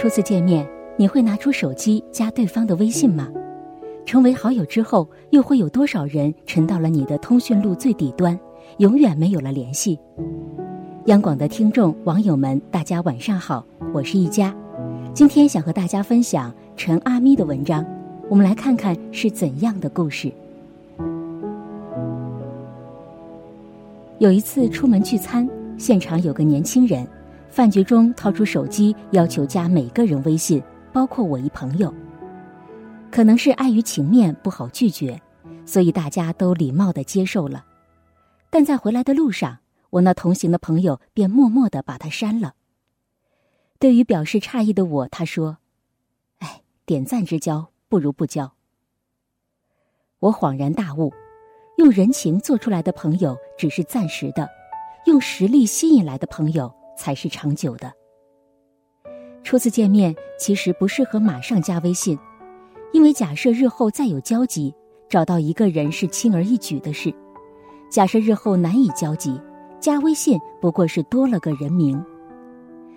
初次见面，你会拿出手机加对方的微信吗？成为好友之后，又会有多少人沉到了你的通讯录最底端，永远没有了联系？央广的听众网友们，大家晚上好，我是一佳，今天想和大家分享陈阿咪的文章，我们来看看是怎样的故事。有一次出门聚餐，现场有个年轻人，饭局中掏出手机要求加每个人微信，包括我一朋友。可能是碍于情面不好拒绝，所以大家都礼貌的接受了。但在回来的路上，我那同行的朋友便默默的把他删了。对于表示诧异的我，他说：“哎，点赞之交不如不交。”我恍然大悟，用人情做出来的朋友只是暂时的，用实力吸引来的朋友才是长久的。初次见面其实不适合马上加微信。因为假设日后再有交集，找到一个人是轻而易举的事；假设日后难以交集，加微信不过是多了个人名。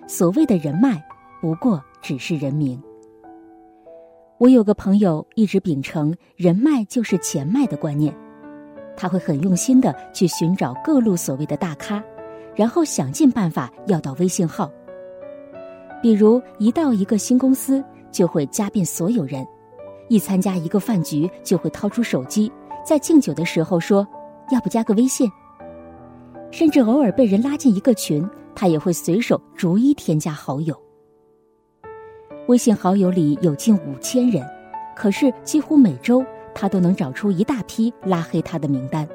所谓的人脉，不过只是人名。我有个朋友一直秉承“人脉就是钱脉”的观念，他会很用心的去寻找各路所谓的大咖，然后想尽办法要到微信号。比如一到一个新公司，就会加遍所有人。一参加一个饭局，就会掏出手机，在敬酒的时候说：“要不加个微信。”甚至偶尔被人拉进一个群，他也会随手逐一添加好友。微信好友里有近五千人，可是几乎每周他都能找出一大批拉黑他的名单。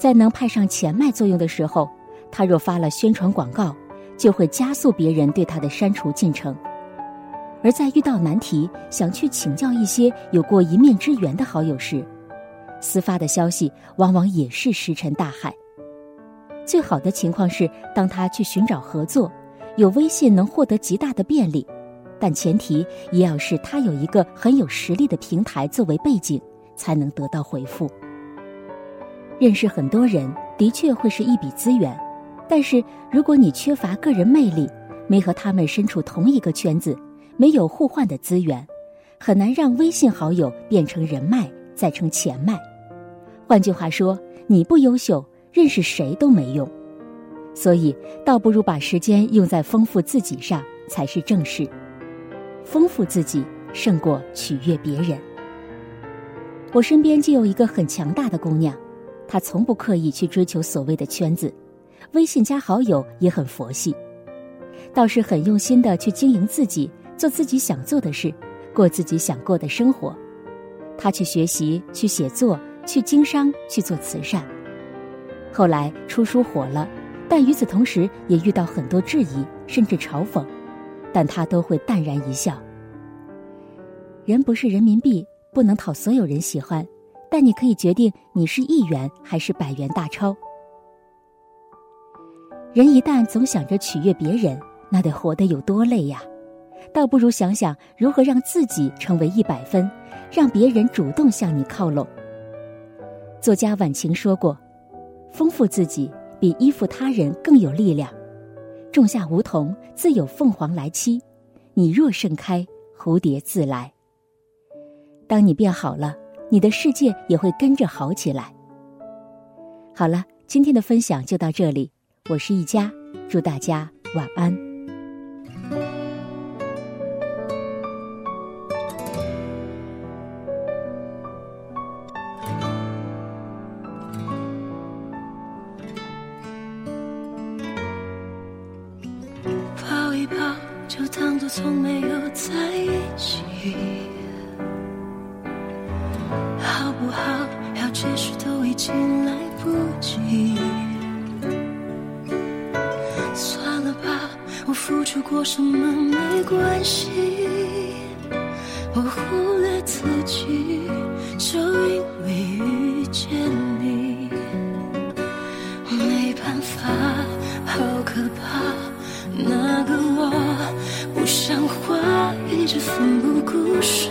在能派上钱脉作用的时候，他若发了宣传广告，就会加速别人对他的删除进程。而在遇到难题，想去请教一些有过一面之缘的好友时，私发的消息往往也是石沉大海。最好的情况是，当他去寻找合作，有微信能获得极大的便利，但前提也要是他有一个很有实力的平台作为背景，才能得到回复。认识很多人的确会是一笔资源，但是如果你缺乏个人魅力，没和他们身处同一个圈子。没有互换的资源，很难让微信好友变成人脉，再成钱脉。换句话说，你不优秀，认识谁都没用。所以，倒不如把时间用在丰富自己上才是正事。丰富自己胜过取悦别人。我身边就有一个很强大的姑娘，他从不刻意去追求所谓的圈子，微信加好友也很佛系，倒是很用心的去经营自己。做自己想做的事，过自己想过的生活。他去学习，去写作，去经商，去做慈善。后来出书火了，但与此同时也遇到很多质疑，甚至嘲讽，但他都会淡然一笑。人不是人民币，不能讨所有人喜欢，但你可以决定你是一元还是百元大钞。人一旦总想着取悦别人，那得活得有多累呀！倒不如想想如何让自己成为一百分，让别人主动向你靠拢。作家晚晴说过：“丰富自己比依附他人更有力量。种下梧桐，自有凤凰来栖；你若盛开，蝴蝶自来。当你变好了，你的世界也会跟着好起来。”好了，今天的分享就到这里，我是一佳，祝大家晚安。抱一抱就当作从没有在一起，不好？要解释都已经来不及。算了吧，我付出过什么没关系，我忽略自己，就因为遇见你，没办法，好可怕。那个我不像话，一直奋不顾身，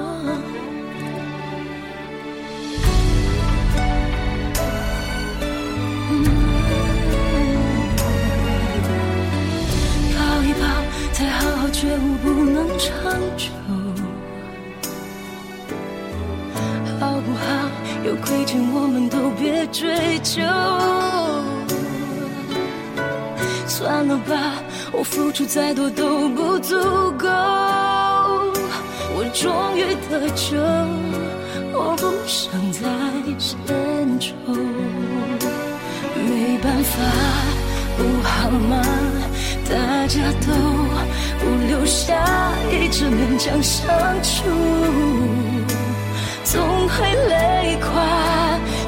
追究。算了吧，我付出再多都不足够。我终于得救，我不想再牵愁。没办法，不好吗？大家都。不留下，一直勉强相处，总会累垮。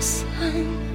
散。